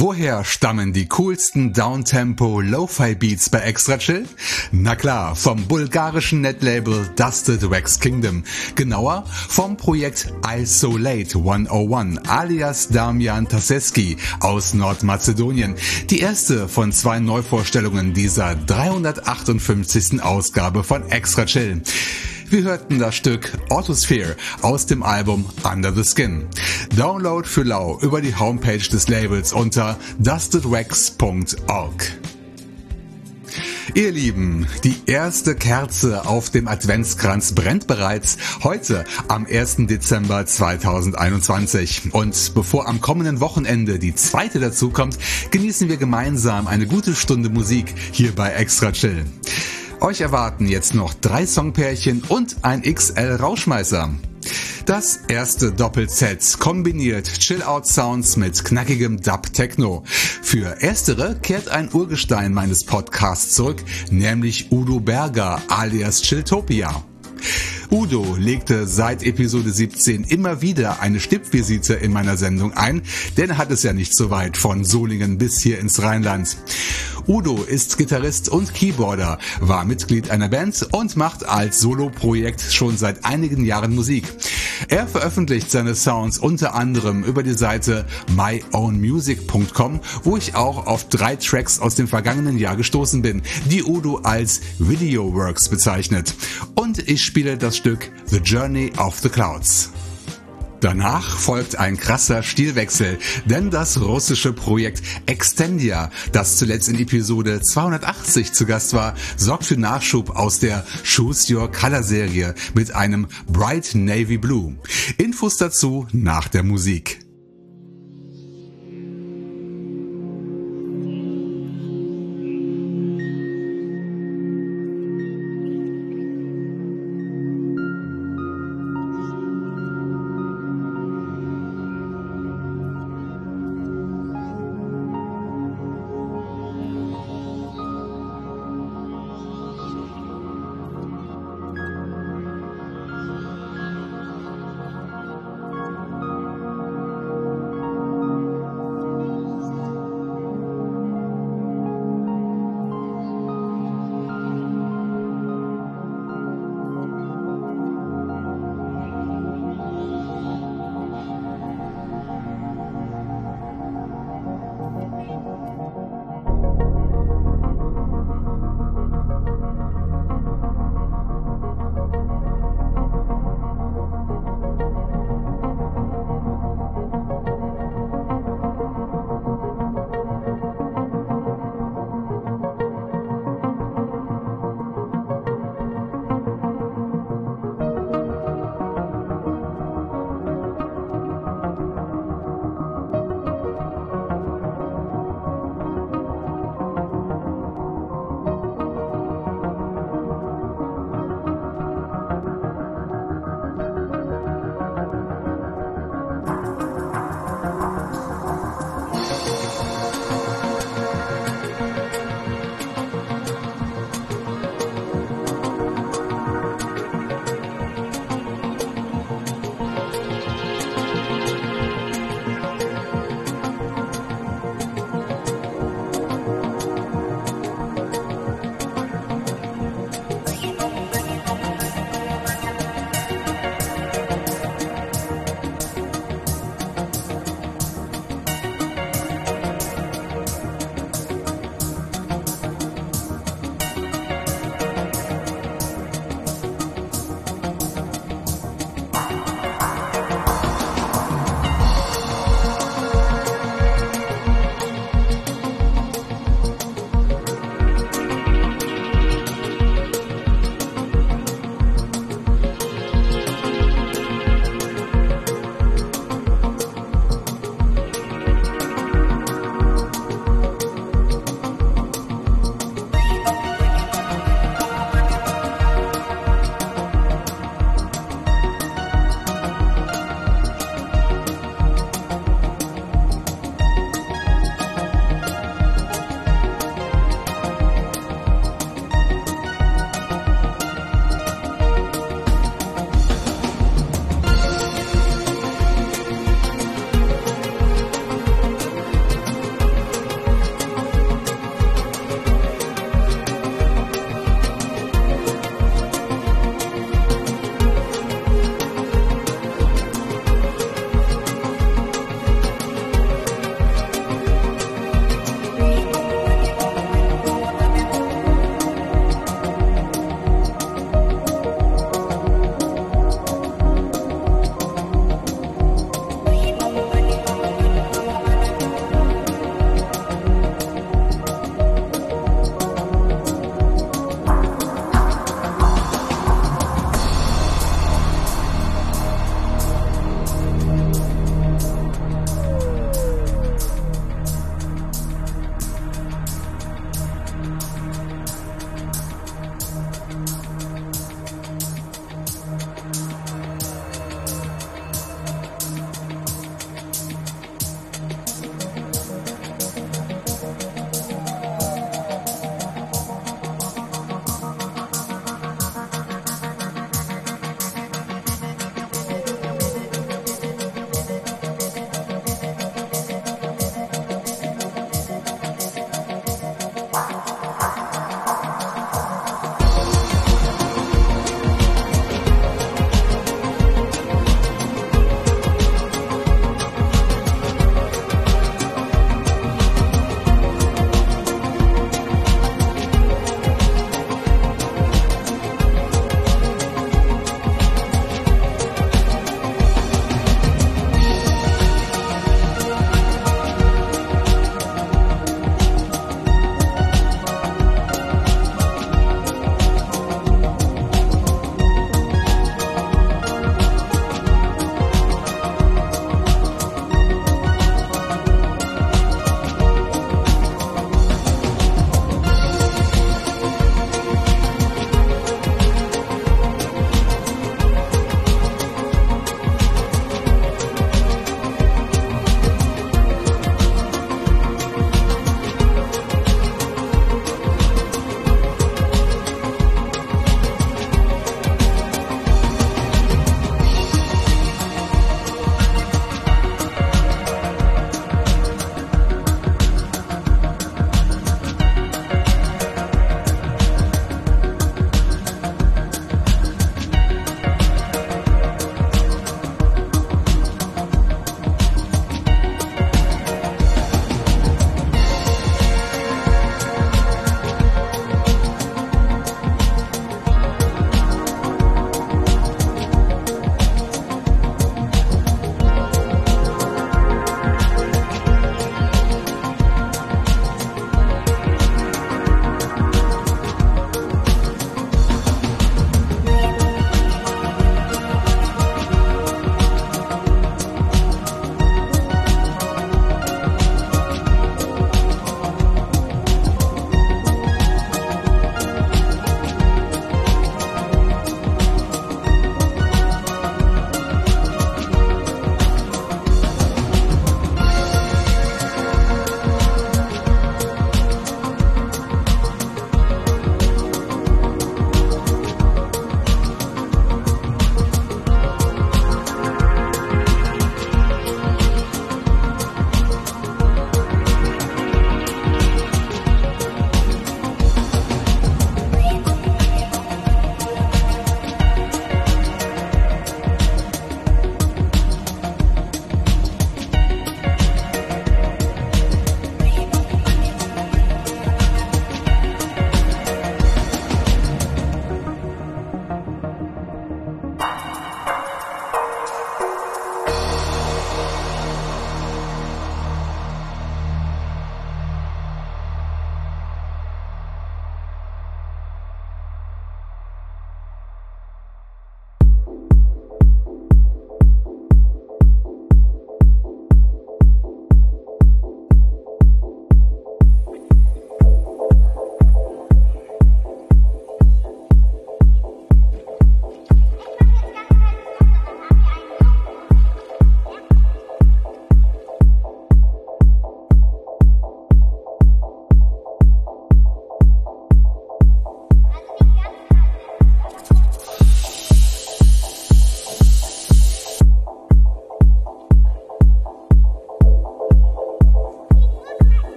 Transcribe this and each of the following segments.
Woher stammen die coolsten Downtempo Lo-Fi Beats bei Extra Chill? Na klar, vom bulgarischen Netlabel Dusted Wax Kingdom. Genauer vom Projekt Isolate 101 alias Damian Taseski aus Nordmazedonien. Die erste von zwei Neuvorstellungen dieser 358. Ausgabe von Extra Chill. Wir hörten das Stück Autosphere aus dem Album Under the Skin. Download für lau über die Homepage des Labels unter dustedwax.org. Ihr Lieben, die erste Kerze auf dem Adventskranz brennt bereits heute am 1. Dezember 2021. Und bevor am kommenden Wochenende die zweite dazukommt, genießen wir gemeinsam eine gute Stunde Musik hier bei Extra Chill. Euch erwarten jetzt noch drei Songpärchen und ein XL Rauschmeißer. Das erste Doppelset kombiniert Chill-Out-Sounds mit knackigem Dub-Techno. Für erstere kehrt ein Urgestein meines Podcasts zurück, nämlich Udo Berger alias Chilltopia. Udo legte seit Episode 17 immer wieder eine Stippvisite in meiner Sendung ein, denn er hat es ja nicht so weit von Solingen bis hier ins Rheinland. Udo ist Gitarrist und Keyboarder, war Mitglied einer Band und macht als Soloprojekt schon seit einigen Jahren Musik. Er veröffentlicht seine Sounds unter anderem über die Seite myownmusic.com, wo ich auch auf drei Tracks aus dem vergangenen Jahr gestoßen bin, die Udo als Video Works bezeichnet. Und ich spiele das Stück The Journey of the Clouds. Danach folgt ein krasser Stilwechsel, denn das russische Projekt Extendia, das zuletzt in Episode 280 zu Gast war, sorgt für Nachschub aus der Choose Your Color Serie mit einem Bright Navy Blue. Infos dazu nach der Musik.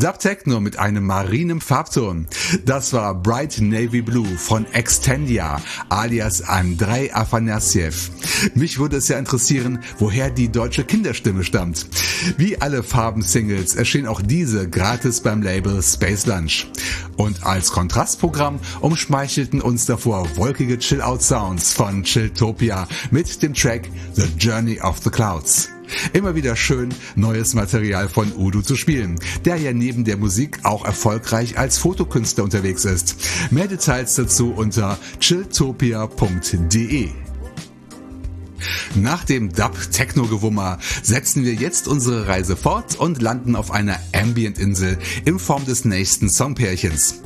Dub Techno mit einem marinem Farbton. Das war Bright Navy Blue von Extendia alias Andrei Afanasiev. Mich würde es ja interessieren, woher die deutsche Kinderstimme stammt. Wie alle Farben-Singles erschien auch diese gratis beim Label Space Lunch. Und als Kontrastprogramm umschmeichelten uns davor wolkige Chill-Out-Sounds von Chilltopia mit dem Track The Journey of the Clouds. Immer wieder schön, neues Material von Udo zu spielen, der ja neben der Musik auch erfolgreich als Fotokünstler unterwegs ist. Mehr Details dazu unter chilltopia.de. Nach dem Dub-Techno-Gewummer setzen wir jetzt unsere Reise fort und landen auf einer Ambient-Insel in Form des nächsten Songpärchens.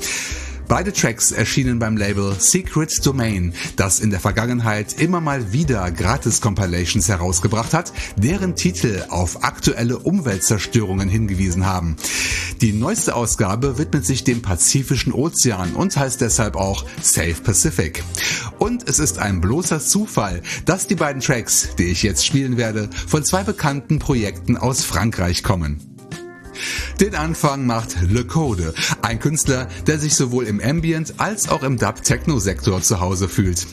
Beide Tracks erschienen beim Label Secret Domain, das in der Vergangenheit immer mal wieder Gratis-Compilations herausgebracht hat, deren Titel auf aktuelle Umweltzerstörungen hingewiesen haben. Die neueste Ausgabe widmet sich dem Pazifischen Ozean und heißt deshalb auch Safe Pacific. Und es ist ein bloßer Zufall, dass die beiden Tracks, die ich jetzt spielen werde, von zwei bekannten Projekten aus Frankreich kommen. Den Anfang macht Le Code, ein Künstler, der sich sowohl im Ambient als auch im Dub-Techno-Sektor zu Hause fühlt.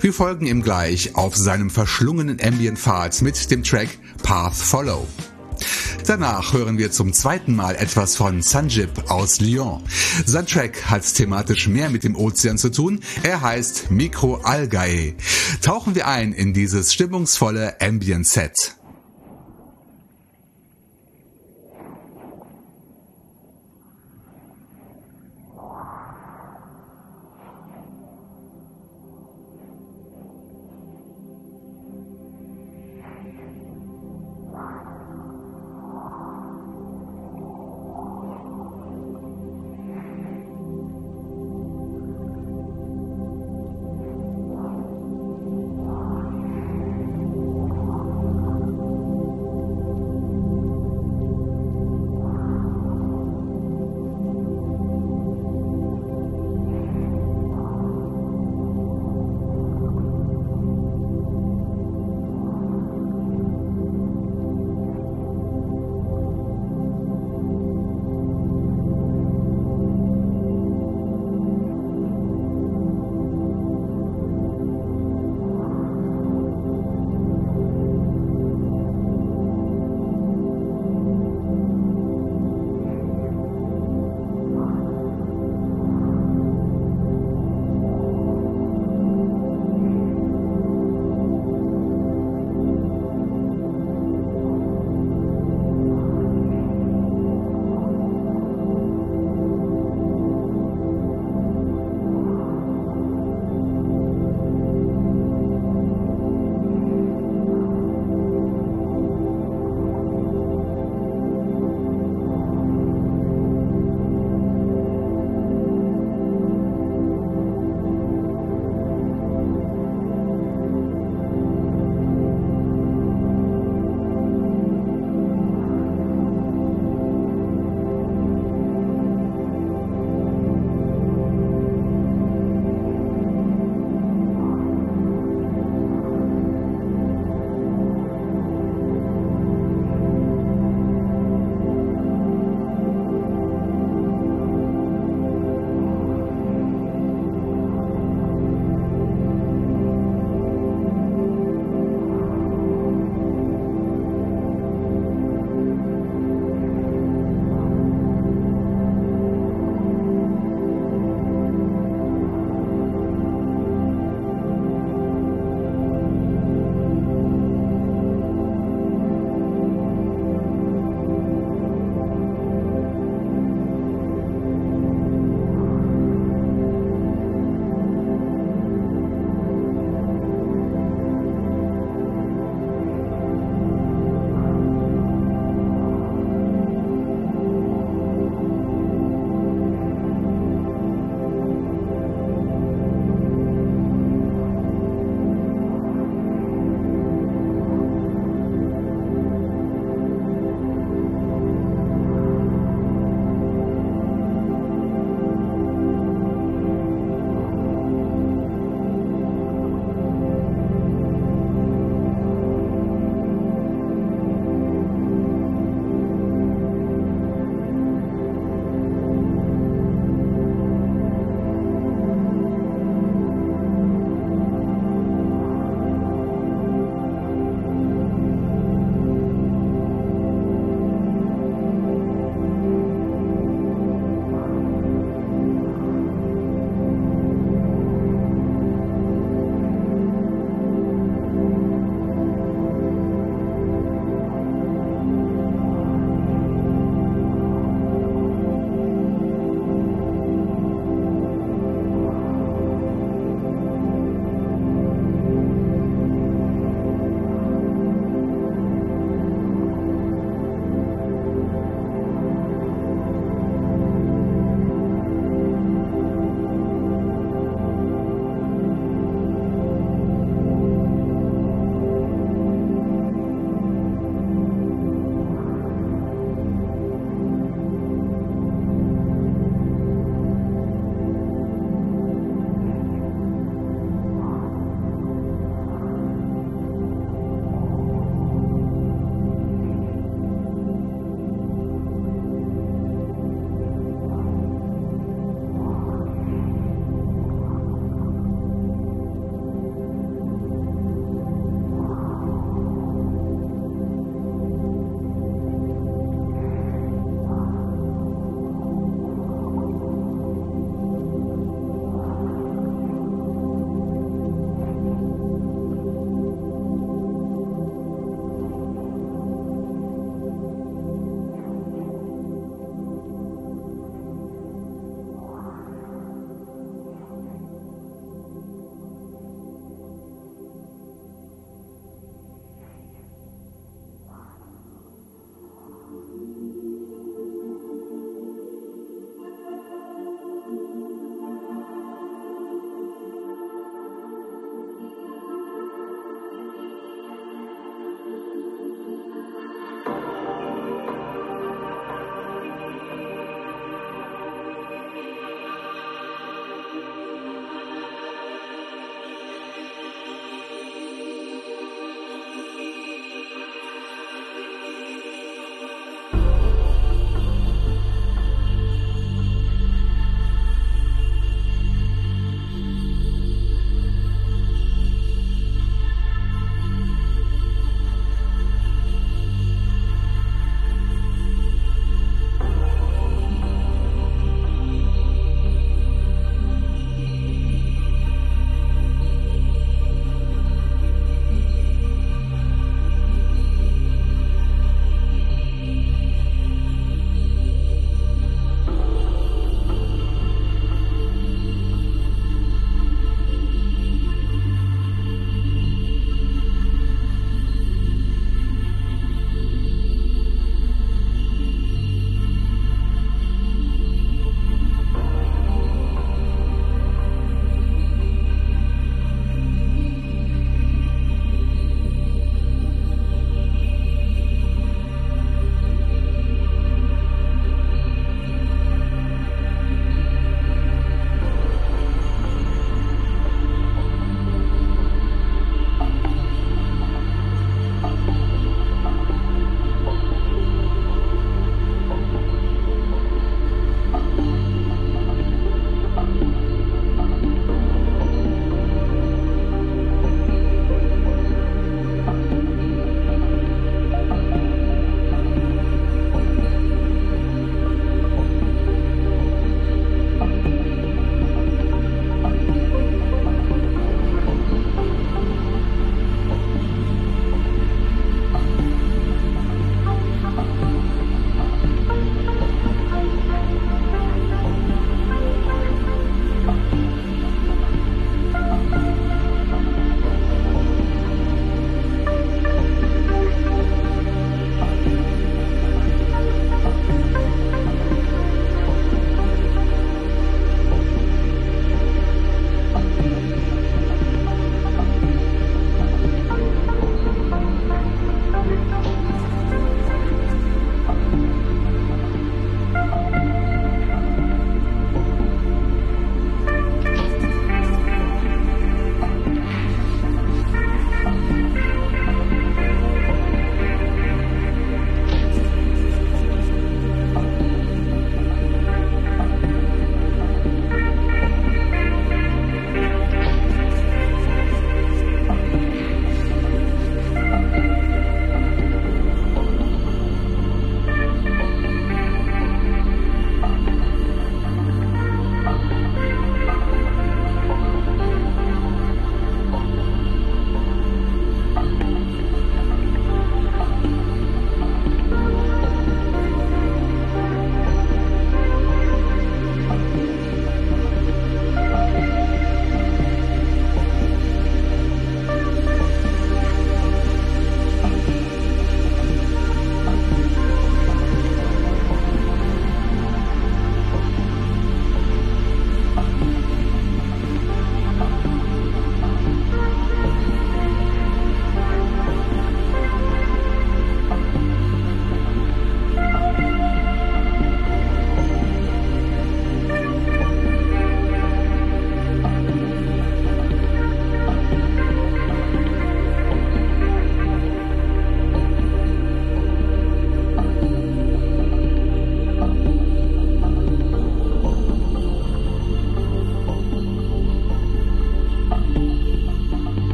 Wir folgen ihm gleich auf seinem verschlungenen Ambient-Pfad mit dem Track Path Follow. Danach hören wir zum zweiten Mal etwas von Sanjib aus Lyon. Sein Track hat thematisch mehr mit dem Ozean zu tun. Er heißt Micro Algae. Tauchen wir ein in dieses stimmungsvolle Ambient Set.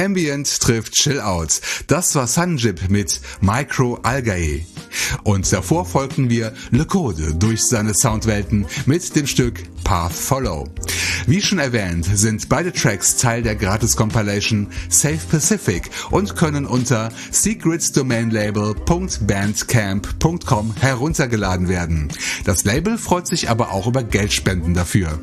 Ambient trifft Chill Out. Das war Sanjib mit Micro Algae. Und davor folgten wir Le Code durch seine Soundwelten mit dem Stück Path Follow. Wie schon erwähnt, sind beide Tracks Teil der Gratis-Compilation Safe Pacific und können unter secretsdomainlabel.bandcamp.com heruntergeladen werden. Das Label freut sich aber auch über Geldspenden dafür.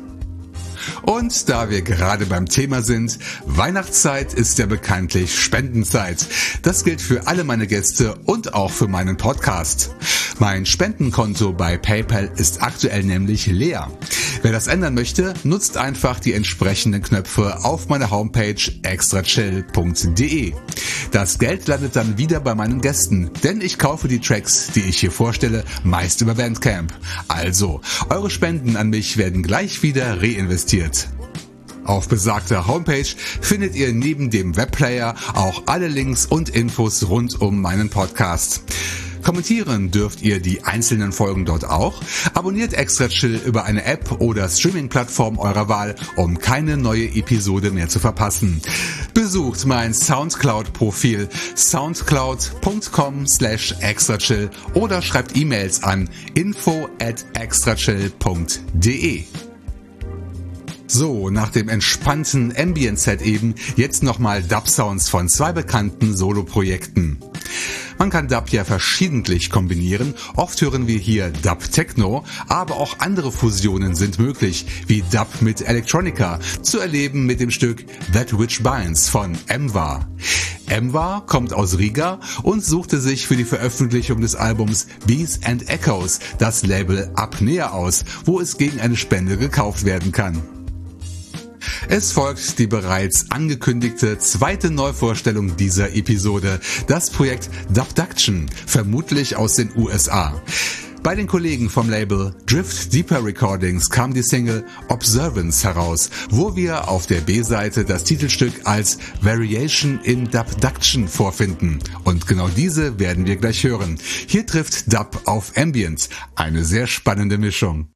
Und da wir gerade beim Thema sind, Weihnachtszeit ist ja bekanntlich Spendenzeit. Das gilt für alle meine Gäste und auch für meinen Podcast. Mein Spendenkonto bei PayPal ist aktuell nämlich leer. Wer das ändern möchte, nutzt einfach die entsprechenden Knöpfe auf meiner Homepage extrachill.de. Das Geld landet dann wieder bei meinen Gästen, denn ich kaufe die Tracks, die ich hier vorstelle, meist über Bandcamp. Also, eure Spenden an mich werden gleich wieder reinvestiert. Auf besagter Homepage findet ihr neben dem Webplayer auch alle Links und Infos rund um meinen Podcast. Kommentieren dürft ihr die einzelnen Folgen dort auch. Abonniert Extra Chill über eine App oder Streaming-Plattform eurer Wahl, um keine neue Episode mehr zu verpassen. Besucht mein Soundcloud-Profil soundcloud.com slash extrachill oder schreibt E-Mails an info at extrachill.de. So, nach dem entspannten Ambient-Set eben, jetzt nochmal Dub-Sounds von zwei bekannten Solo-Projekten. Man kann Dub ja verschiedentlich kombinieren. Oft hören wir hier Dub Techno, aber auch andere Fusionen sind möglich, wie Dub mit Electronica, zu erleben mit dem Stück That Which Binds von Emwa. Emwa kommt aus Riga und suchte sich für die Veröffentlichung des Albums Bees and Echoes das Label Apnea aus, wo es gegen eine Spende gekauft werden kann. Es folgt die bereits angekündigte zweite Neuvorstellung dieser Episode, das Projekt Dubduction, vermutlich aus den USA. Bei den Kollegen vom Label Drift Deeper Recordings kam die Single Observance heraus, wo wir auf der B-Seite das Titelstück als Variation in Dubduction vorfinden. Und genau diese werden wir gleich hören. Hier trifft Dub auf Ambient. Eine sehr spannende Mischung.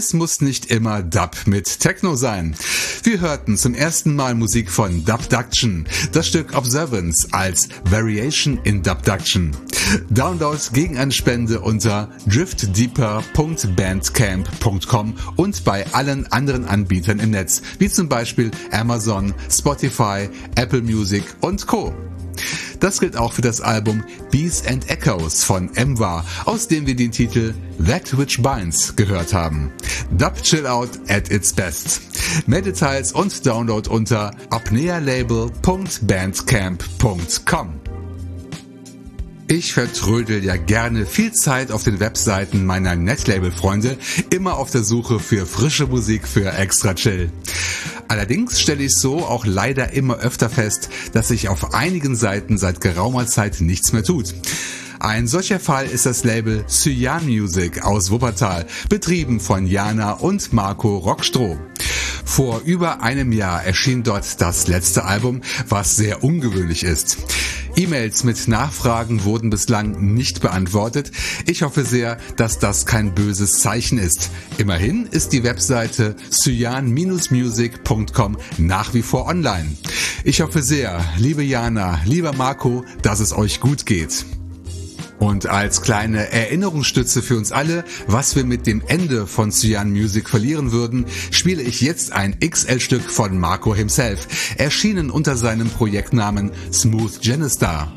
Es muss nicht immer Dub mit Techno sein. Wir hörten zum ersten Mal Musik von Dubduction, das Stück Observance als Variation in Dubduction. Download gegen eine Spende unter driftdeeper.bandcamp.com und bei allen anderen Anbietern im Netz, wie zum Beispiel Amazon, Spotify, Apple Music und Co. Das gilt auch für das Album Bees and Echoes von Emwa, aus dem wir den Titel That Which Binds gehört haben. Dub Chill Out at its best. Mehr Details und Download unter apnealabel.bandcamp.com. Ich vertrödel ja gerne viel Zeit auf den Webseiten meiner Netlabel-Freunde, immer auf der Suche für frische Musik für extra chill. Allerdings stelle ich so auch leider immer öfter fest, dass sich auf einigen Seiten seit geraumer Zeit nichts mehr tut. Ein solcher Fall ist das Label Cyan Music aus Wuppertal, betrieben von Jana und Marco Rockstroh. Vor über einem Jahr erschien dort das letzte Album, was sehr ungewöhnlich ist. E-Mails mit Nachfragen wurden bislang nicht beantwortet. Ich hoffe sehr, dass das kein böses Zeichen ist. Immerhin ist die Webseite cyan-music.com nach wie vor online. Ich hoffe sehr, liebe Jana, lieber Marco, dass es euch gut geht. Und als kleine Erinnerungsstütze für uns alle, was wir mit dem Ende von Cyan Music verlieren würden, spiele ich jetzt ein XL-Stück von Marco himself, erschienen unter seinem Projektnamen Smooth Genistar.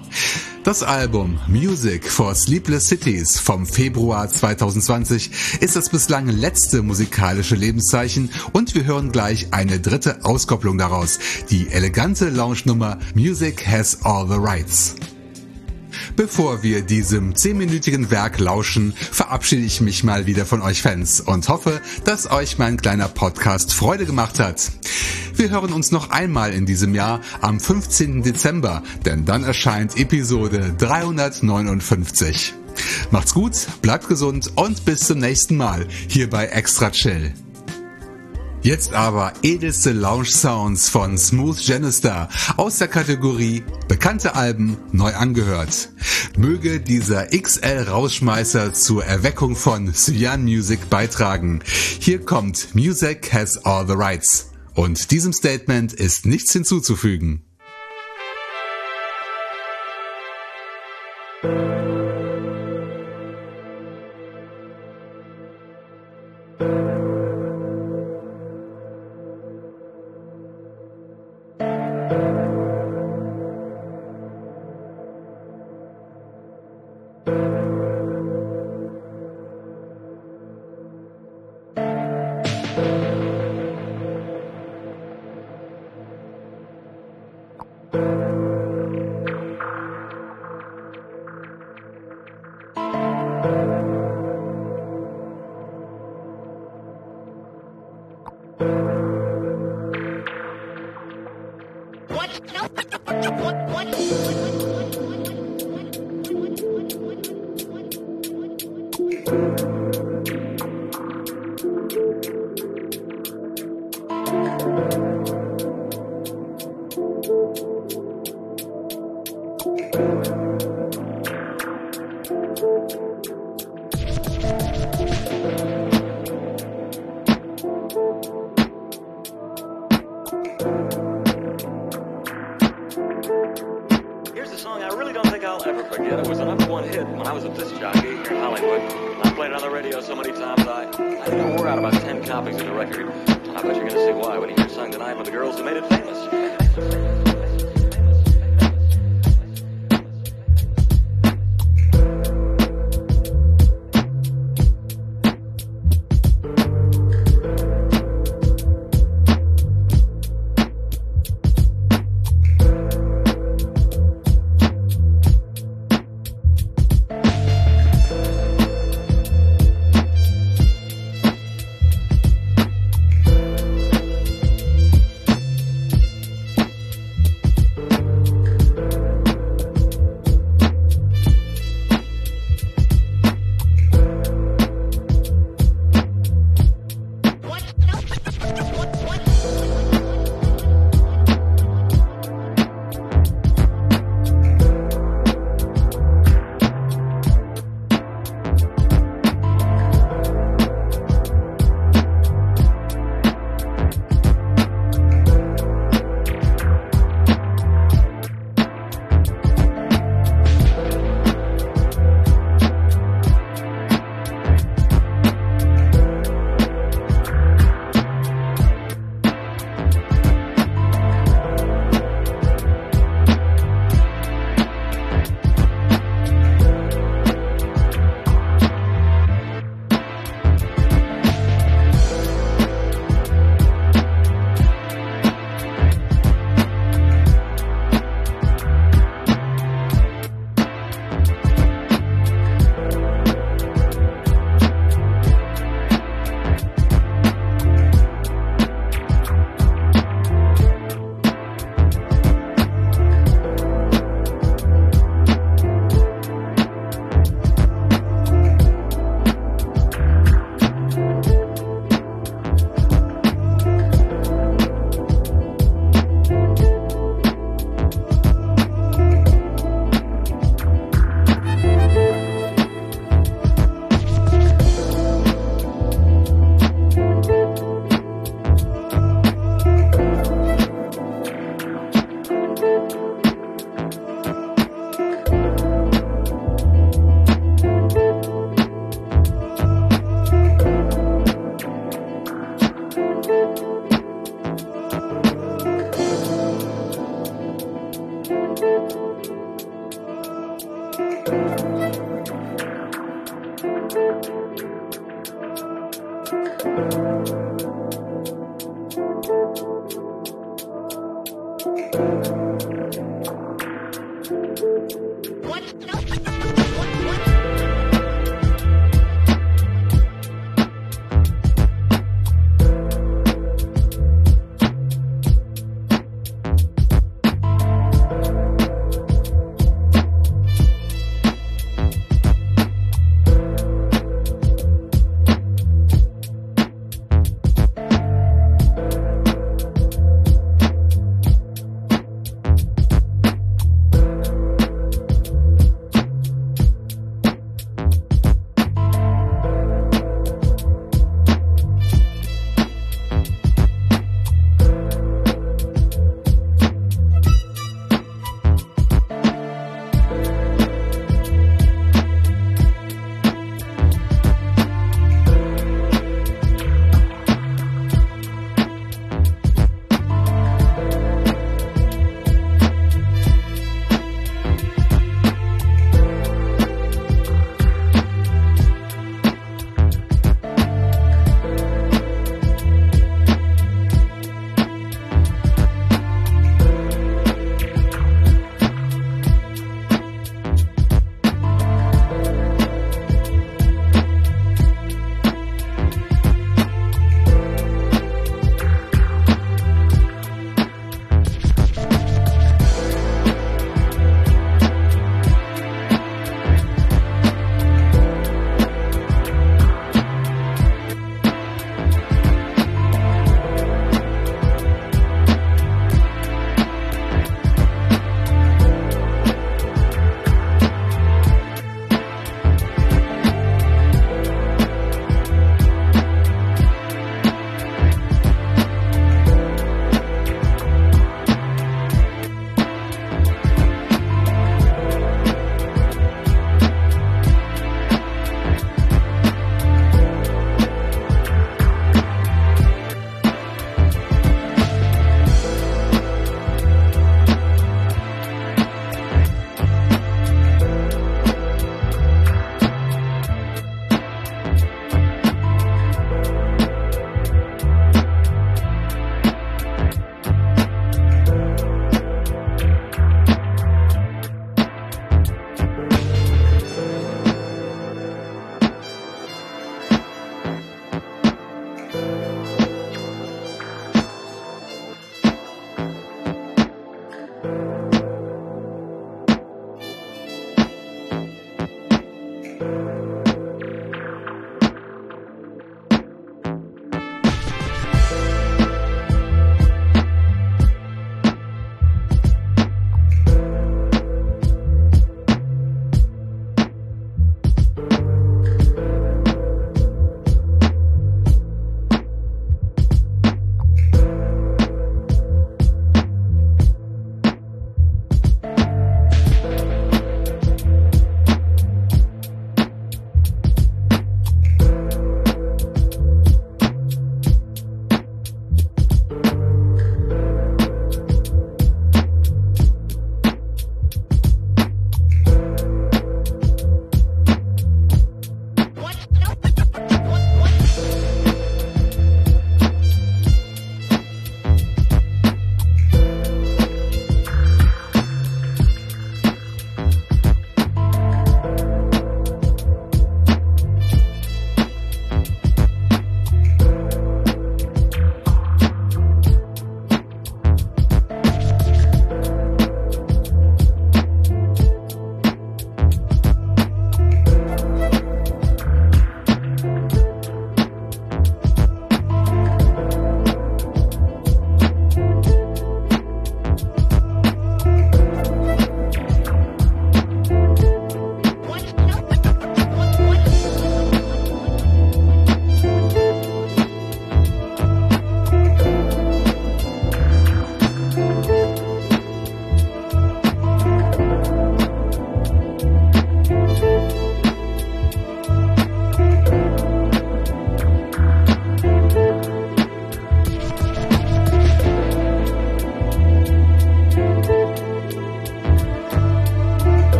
Das Album Music for Sleepless Cities vom Februar 2020 ist das bislang letzte musikalische Lebenszeichen und wir hören gleich eine dritte Auskopplung daraus, die elegante Lounge-Nummer Music Has All the Rights. Bevor wir diesem zehnminütigen Werk lauschen, verabschiede ich mich mal wieder von euch Fans und hoffe, dass euch mein kleiner Podcast Freude gemacht hat. Wir hören uns noch einmal in diesem Jahr am 15. Dezember, denn dann erscheint Episode 359. Macht's gut, bleibt gesund und bis zum nächsten Mal hier bei Extra Chill. Jetzt aber edelste Lounge Sounds von Smooth Janister aus der Kategorie Bekannte Alben neu angehört. Möge dieser XL-Rausschmeißer zur Erweckung von Cyan Music beitragen. Hier kommt Music has all the rights. Und diesem Statement ist nichts hinzuzufügen. What?